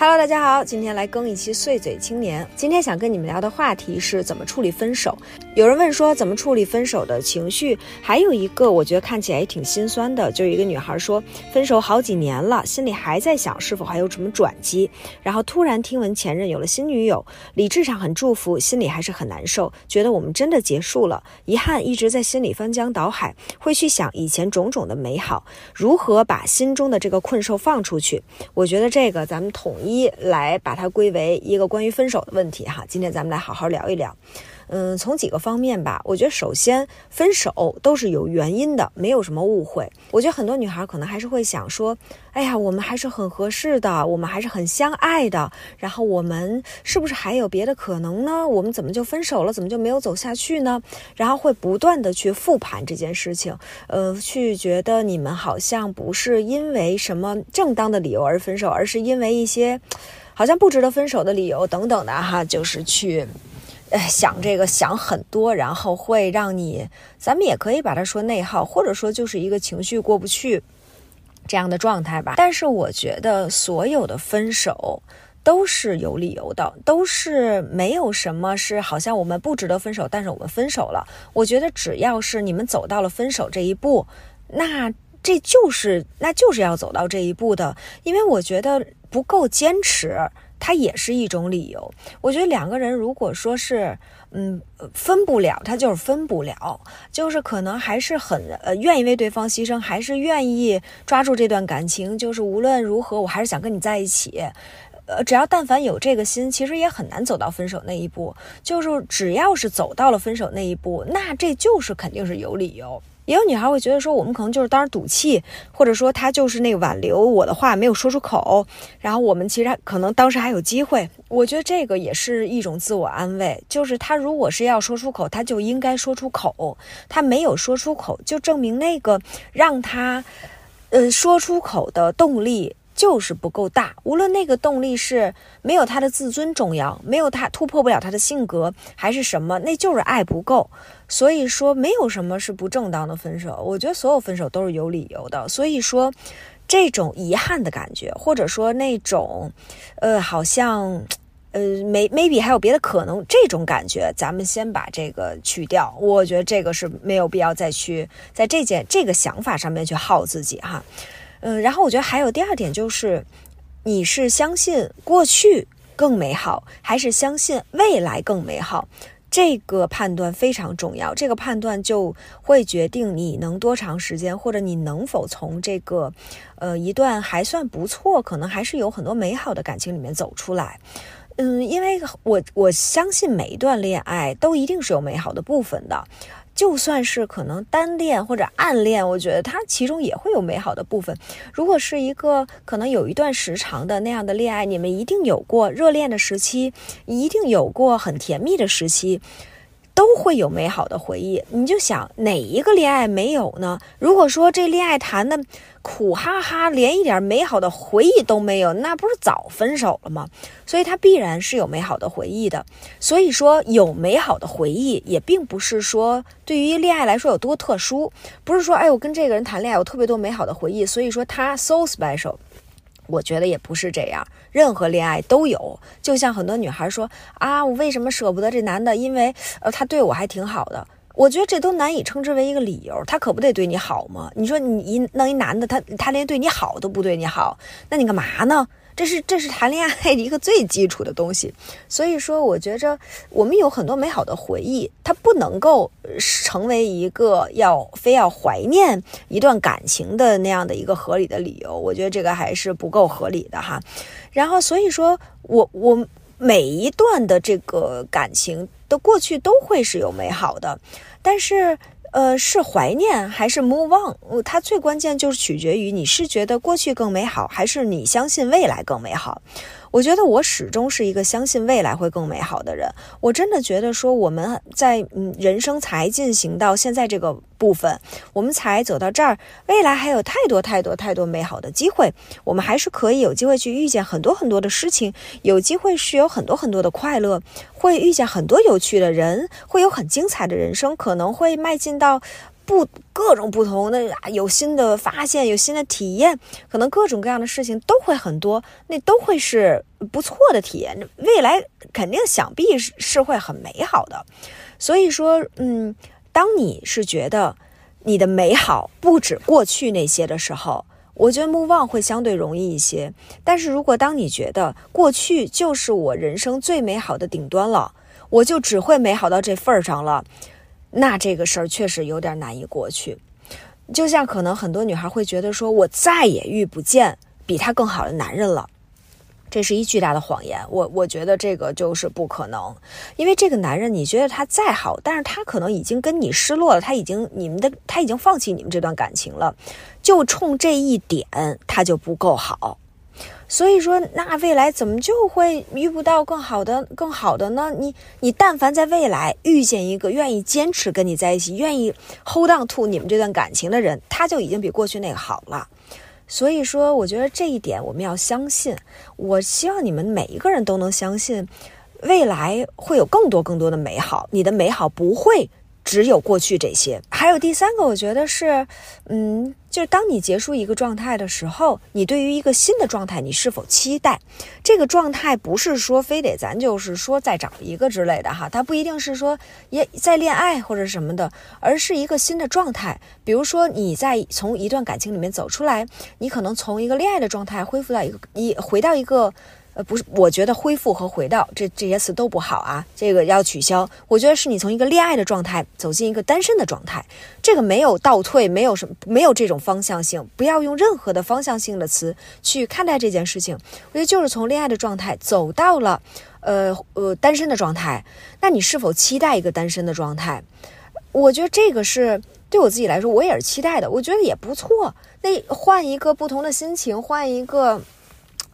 Hello，大家好，今天来更一期碎嘴青年。今天想跟你们聊的话题是怎么处理分手。有人问说怎么处理分手的情绪，还有一个我觉得看起来也挺心酸的，就有一个女孩说分手好几年了，心里还在想是否还有什么转机，然后突然听闻前任有了新女友，理智上很祝福，心里还是很难受，觉得我们真的结束了，遗憾一直在心里翻江倒海，会去想以前种种的美好，如何把心中的这个困兽放出去？我觉得这个咱们统。一来把它归为一个关于分手的问题哈，今天咱们来好好聊一聊。嗯，从几个方面吧，我觉得首先分手都是有原因的，没有什么误会。我觉得很多女孩可能还是会想说，哎呀，我们还是很合适的，我们还是很相爱的，然后我们是不是还有别的可能呢？我们怎么就分手了？怎么就没有走下去呢？然后会不断的去复盘这件事情，呃，去觉得你们好像不是因为什么正当的理由而分手，而是因为一些好像不值得分手的理由等等的哈，就是去。哎，想这个想很多，然后会让你，咱们也可以把它说内耗，或者说就是一个情绪过不去这样的状态吧。但是我觉得所有的分手都是有理由的，都是没有什么是好像我们不值得分手，但是我们分手了。我觉得只要是你们走到了分手这一步，那这就是那就是要走到这一步的，因为我觉得不够坚持。它也是一种理由。我觉得两个人如果说是，嗯，分不了，他就是分不了，就是可能还是很呃愿意为对方牺牲，还是愿意抓住这段感情，就是无论如何，我还是想跟你在一起。呃，只要但凡有这个心，其实也很难走到分手那一步。就是只要是走到了分手那一步，那这就是肯定是有理由。也有女孩会觉得说，我们可能就是当时赌气，或者说他就是那个挽留我的话没有说出口，然后我们其实可能当时还有机会。我觉得这个也是一种自我安慰，就是他如果是要说出口，他就应该说出口，他没有说出口，就证明那个让他，呃，说出口的动力。就是不够大，无论那个动力是没有他的自尊重要，没有他突破不了他的性格，还是什么，那就是爱不够。所以说，没有什么是不正当的分手。我觉得所有分手都是有理由的。所以说，这种遗憾的感觉，或者说那种，呃，好像，呃，没 maybe 还有别的可能，这种感觉，咱们先把这个去掉。我觉得这个是没有必要再去在这件这个想法上面去耗自己哈。嗯，然后我觉得还有第二点就是，你是相信过去更美好，还是相信未来更美好？这个判断非常重要。这个判断就会决定你能多长时间，或者你能否从这个，呃，一段还算不错，可能还是有很多美好的感情里面走出来。嗯，因为我我相信每一段恋爱都一定是有美好的部分的。就算是可能单恋或者暗恋，我觉得它其中也会有美好的部分。如果是一个可能有一段时长的那样的恋爱，你们一定有过热恋的时期，一定有过很甜蜜的时期。都会有美好的回忆，你就想哪一个恋爱没有呢？如果说这恋爱谈的苦哈哈，连一点美好的回忆都没有，那不是早分手了吗？所以它必然是有美好的回忆的。所以说有美好的回忆，也并不是说对于恋爱来说有多特殊，不是说哎我跟这个人谈恋爱有特别多美好的回忆，所以说他 so special。我觉得也不是这样，任何恋爱都有。就像很多女孩说啊，我为什么舍不得这男的？因为呃，他对我还挺好的。我觉得这都难以称之为一个理由。他可不得对你好吗？你说你一弄一男的，他他连对你好都不对你好，那你干嘛呢？这是这是谈恋爱一个最基础的东西，所以说我觉着我们有很多美好的回忆，它不能够成为一个要非要怀念一段感情的那样的一个合理的理由。我觉得这个还是不够合理的哈。然后所以说我我每一段的这个感情的过去都会是有美好的，但是。呃，是怀念还是 move on？它最关键就是取决于你是觉得过去更美好，还是你相信未来更美好。我觉得我始终是一个相信未来会更美好的人。我真的觉得说我们在嗯人生才进行到现在这个部分，我们才走到这儿，未来还有太多太多太多美好的机会。我们还是可以有机会去遇见很多很多的事情，有机会是有很多很多的快乐，会遇见很多有趣的人，会有很精彩的人生，可能会迈进到。不各种不同的有新的发现，有新的体验，可能各种各样的事情都会很多，那都会是不错的体验。未来肯定想必是是会很美好的。所以说，嗯，当你是觉得你的美好不止过去那些的时候，我觉得目望会相对容易一些。但是如果当你觉得过去就是我人生最美好的顶端了，我就只会美好到这份儿上了。那这个事儿确实有点难以过去，就像可能很多女孩会觉得说，我再也遇不见比他更好的男人了，这是一巨大的谎言。我我觉得这个就是不可能，因为这个男人你觉得他再好，但是他可能已经跟你失落了，他已经你们的他已经放弃你们这段感情了，就冲这一点他就不够好。所以说，那未来怎么就会遇不到更好的、更好的呢？你你但凡在未来遇见一个愿意坚持跟你在一起、愿意 hold on to 你们这段感情的人，他就已经比过去那个好了。所以说，我觉得这一点我们要相信。我希望你们每一个人都能相信，未来会有更多更多的美好。你的美好不会。只有过去这些，还有第三个，我觉得是，嗯，就是当你结束一个状态的时候，你对于一个新的状态，你是否期待？这个状态不是说非得咱就是说再找一个之类的哈，它不一定是说也在恋爱或者什么的，而是一个新的状态。比如说你在从一段感情里面走出来，你可能从一个恋爱的状态恢复到一个一回到一个。呃，不是，我觉得恢复和回到这这些词都不好啊，这个要取消。我觉得是你从一个恋爱的状态走进一个单身的状态，这个没有倒退，没有什么，没有这种方向性，不要用任何的方向性的词去看待这件事情。我觉得就是从恋爱的状态走到了，呃呃单身的状态。那你是否期待一个单身的状态？我觉得这个是对我自己来说，我也是期待的。我觉得也不错。那换一个不同的心情，换一个。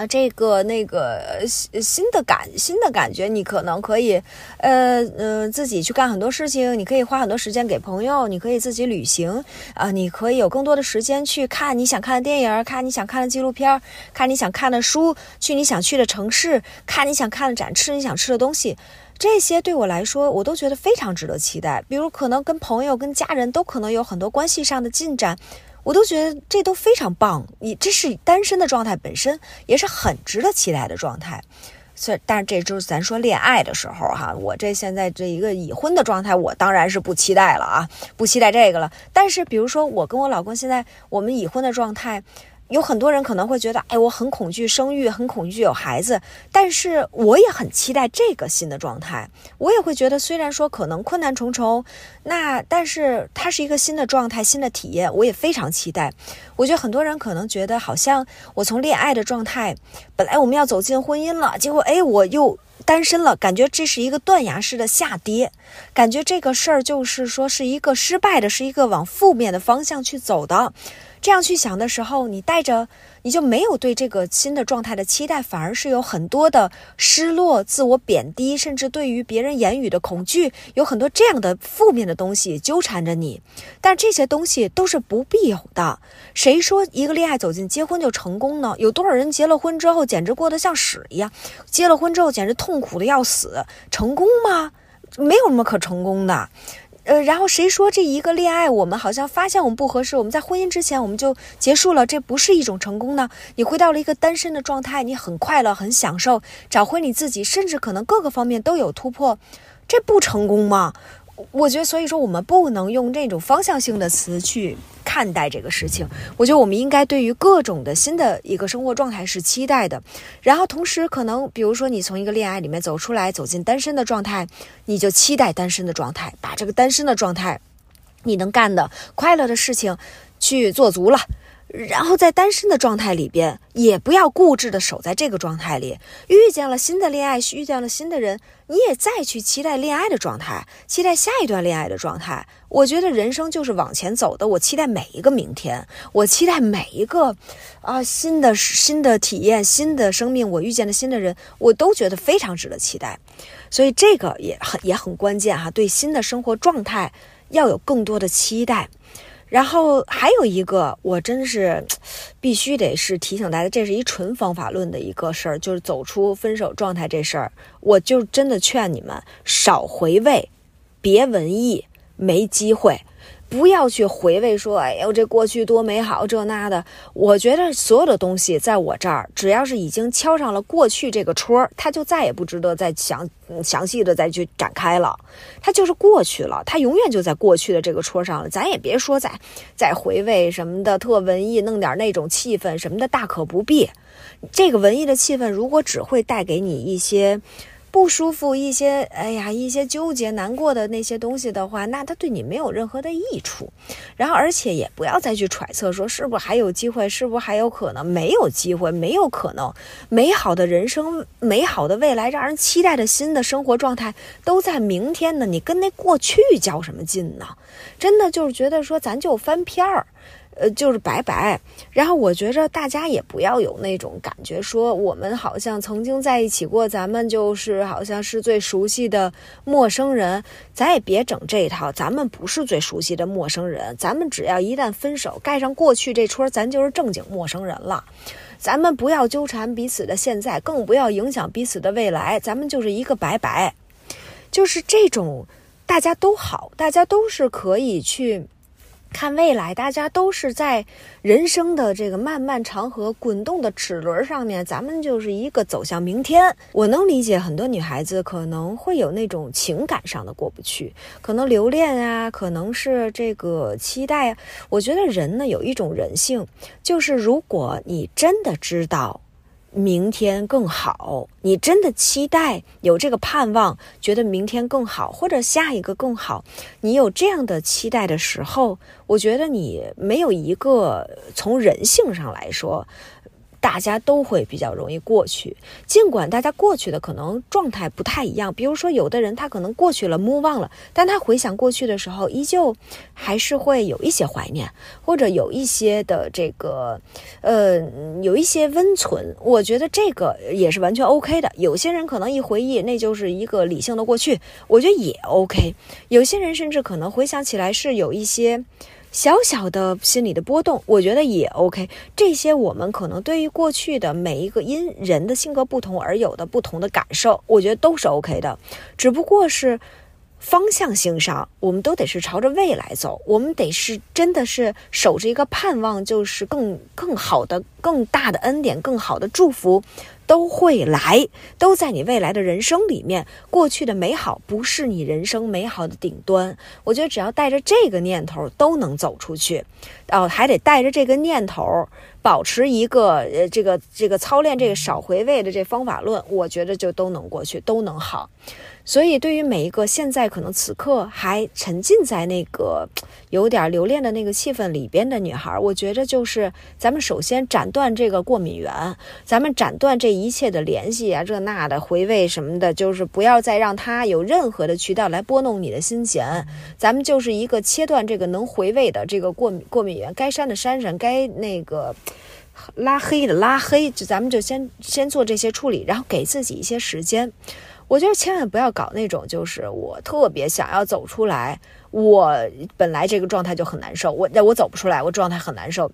啊，这个那个新新的感新的感觉，你可能可以，呃嗯，自己去干很多事情，你可以花很多时间给朋友，你可以自己旅行啊，你可以有更多的时间去看你想看的电影，看你想看的纪录片，看你想看的书，去你想去的城市，看你想看的展，吃你想吃的东西，这些对我来说，我都觉得非常值得期待。比如，可能跟朋友、跟家人都可能有很多关系上的进展。我都觉得这都非常棒，你这是单身的状态本身也是很值得期待的状态，所以但是这就是咱说恋爱的时候哈，我这现在这一个已婚的状态，我当然是不期待了啊，不期待这个了。但是比如说我跟我老公现在我们已婚的状态。有很多人可能会觉得，哎，我很恐惧生育，很恐惧有孩子，但是我也很期待这个新的状态。我也会觉得，虽然说可能困难重重，那但是它是一个新的状态，新的体验，我也非常期待。我觉得很多人可能觉得，好像我从恋爱的状态，本来我们要走进婚姻了，结果哎，我又单身了，感觉这是一个断崖式的下跌，感觉这个事儿就是说是一个失败的，是一个往负面的方向去走的。这样去想的时候，你带着你就没有对这个新的状态的期待，反而是有很多的失落、自我贬低，甚至对于别人言语的恐惧，有很多这样的负面的东西纠缠着你。但这些东西都是不必有的。谁说一个恋爱走进结婚就成功呢？有多少人结了婚之后简直过得像屎一样？结了婚之后简直痛苦的要死，成功吗？没有什么可成功的。呃，然后谁说这一个恋爱，我们好像发现我们不合适，我们在婚姻之前我们就结束了，这不是一种成功呢？你回到了一个单身的状态，你很快乐，很享受，找回你自己，甚至可能各个方面都有突破，这不成功吗？我觉得，所以说我们不能用这种方向性的词去看待这个事情。我觉得我们应该对于各种的新的一个生活状态是期待的，然后同时可能，比如说你从一个恋爱里面走出来，走进单身的状态，你就期待单身的状态，把这个单身的状态，你能干的快乐的事情去做足了。然后在单身的状态里边，也不要固执的守在这个状态里。遇见了新的恋爱，遇见了新的人，你也再去期待恋爱的状态，期待下一段恋爱的状态。我觉得人生就是往前走的。我期待每一个明天，我期待每一个啊新的新的体验，新的生命。我遇见了新的人，我都觉得非常值得期待。所以这个也很也很关键哈，对新的生活状态要有更多的期待。然后还有一个，我真是必须得是提醒大家，这是一纯方法论的一个事儿，就是走出分手状态这事儿，我就真的劝你们少回味，别文艺，没机会。不要去回味说，哎呦，这过去多美好，这那的。我觉得所有的东西在我这儿，只要是已经敲上了过去这个戳，它就再也不值得再详详细的再去展开了。它就是过去了，它永远就在过去的这个戳上了。咱也别说再再回味什么的特文艺，弄点那种气氛什么的，大可不必。这个文艺的气氛，如果只会带给你一些。不舒服一些，哎呀，一些纠结、难过的那些东西的话，那它对你没有任何的益处。然后，而且也不要再去揣测说是不是还有机会，是不是还有可能？没有机会，没有可能。美好的人生、美好的未来、让人期待的新的生活状态都在明天呢。你跟那过去较什么劲呢？真的就是觉得说，咱就翻篇儿。呃，就是拜拜。然后我觉着大家也不要有那种感觉，说我们好像曾经在一起过，咱们就是好像是最熟悉的陌生人。咱也别整这一套，咱们不是最熟悉的陌生人。咱们只要一旦分手，盖上过去这戳，咱就是正经陌生人了。咱们不要纠缠彼此的现在，更不要影响彼此的未来。咱们就是一个拜拜，就是这种大家都好，大家都是可以去。看未来，大家都是在人生的这个漫漫长河滚动的齿轮上面，咱们就是一个走向明天。我能理解很多女孩子可能会有那种情感上的过不去，可能留恋啊，可能是这个期待。我觉得人呢有一种人性，就是如果你真的知道。明天更好，你真的期待有这个盼望，觉得明天更好，或者下一个更好，你有这样的期待的时候，我觉得你没有一个从人性上来说。大家都会比较容易过去，尽管大家过去的可能状态不太一样。比如说，有的人他可能过去了，move on 了，但他回想过去的时候，依旧还是会有一些怀念，或者有一些的这个，呃，有一些温存。我觉得这个也是完全 OK 的。有些人可能一回忆，那就是一个理性的过去，我觉得也 OK。有些人甚至可能回想起来是有一些。小小的心理的波动，我觉得也 OK。这些我们可能对于过去的每一个因人的性格不同而有的不同的感受，我觉得都是 OK 的。只不过是方向性上，我们都得是朝着未来走，我们得是真的是守着一个盼望，就是更更好的、更大的恩典、更好的祝福。都会来，都在你未来的人生里面。过去的美好不是你人生美好的顶端。我觉得只要带着这个念头，都能走出去。哦，还得带着这个念头，保持一个呃，这个这个操练这个少回味的这方法论，我觉得就都能过去，都能好。所以，对于每一个现在可能此刻还沉浸在那个 有点留恋的那个气氛里边的女孩，我觉着就是咱们首先斩断这个过敏源，咱们斩断这一切的联系啊，这那的回味什么的，就是不要再让它有任何的渠道来拨弄你的心弦。咱们就是一个切断这个能回味的这个过敏过敏源，该删的删删，该那个 拉黑的拉黑，就咱们就先先做这些处理，然后给自己一些时间。我觉得千万不要搞那种，就是我特别想要走出来，我本来这个状态就很难受，我我走不出来，我状态很难受。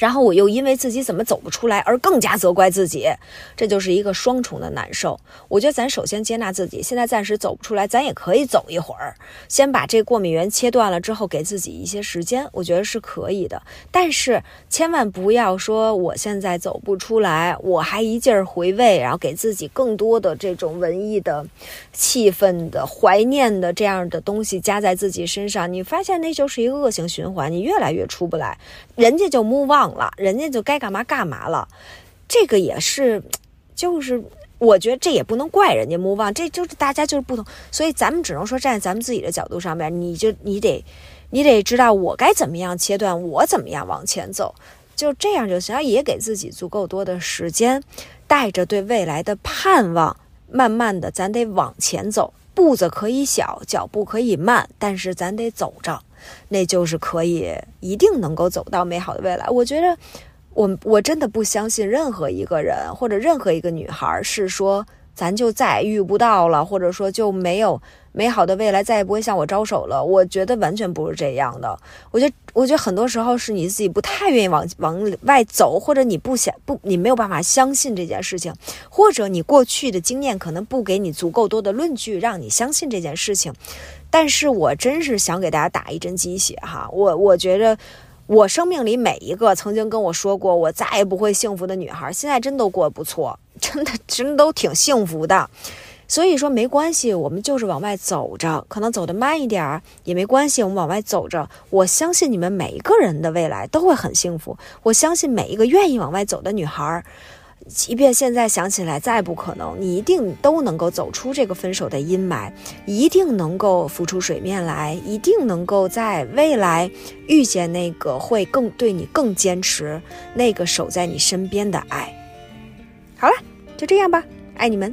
然后我又因为自己怎么走不出来而更加责怪自己，这就是一个双重的难受。我觉得咱首先接纳自己，现在暂时走不出来，咱也可以走一会儿，先把这过敏源切断了之后，给自己一些时间，我觉得是可以的。但是千万不要说我现在走不出来，我还一劲儿回味，然后给自己更多的这种文艺的气氛的怀念的这样的东西加在自己身上，你发现那就是一个恶性循环，你越来越出不来，人家就 move on。了，人家就该干嘛干嘛了，这个也是，就是我觉得这也不能怪人家 move on，，这就是大家就是不同，所以咱们只能说站在咱们自己的角度上面，你就你得你得知道我该怎么样切断，我怎么样往前走，就这样就行，也给自己足够多的时间，带着对未来的盼望，慢慢的咱得往前走，步子可以小，脚步可以慢，但是咱得走着。那就是可以一定能够走到美好的未来。我觉得，我我真的不相信任何一个人或者任何一个女孩是说咱就再遇不到了，或者说就没有美好的未来，再也不会向我招手了。我觉得完全不是这样的。我觉得，我觉得很多时候是你自己不太愿意往往外走，或者你不想不，你没有办法相信这件事情，或者你过去的经验可能不给你足够多的论据让你相信这件事情。但是我真是想给大家打一针鸡血哈，我我觉得。我生命里每一个曾经跟我说过我再也不会幸福的女孩，现在真都过得不错，真的真都挺幸福的。所以说没关系，我们就是往外走着，可能走得慢一点儿也没关系，我们往外走着。我相信你们每一个人的未来都会很幸福，我相信每一个愿意往外走的女孩。即便现在想起来再不可能，你一定都能够走出这个分手的阴霾，一定能够浮出水面来，一定能够在未来遇见那个会更对你更坚持、那个守在你身边的爱。好了，就这样吧，爱你们。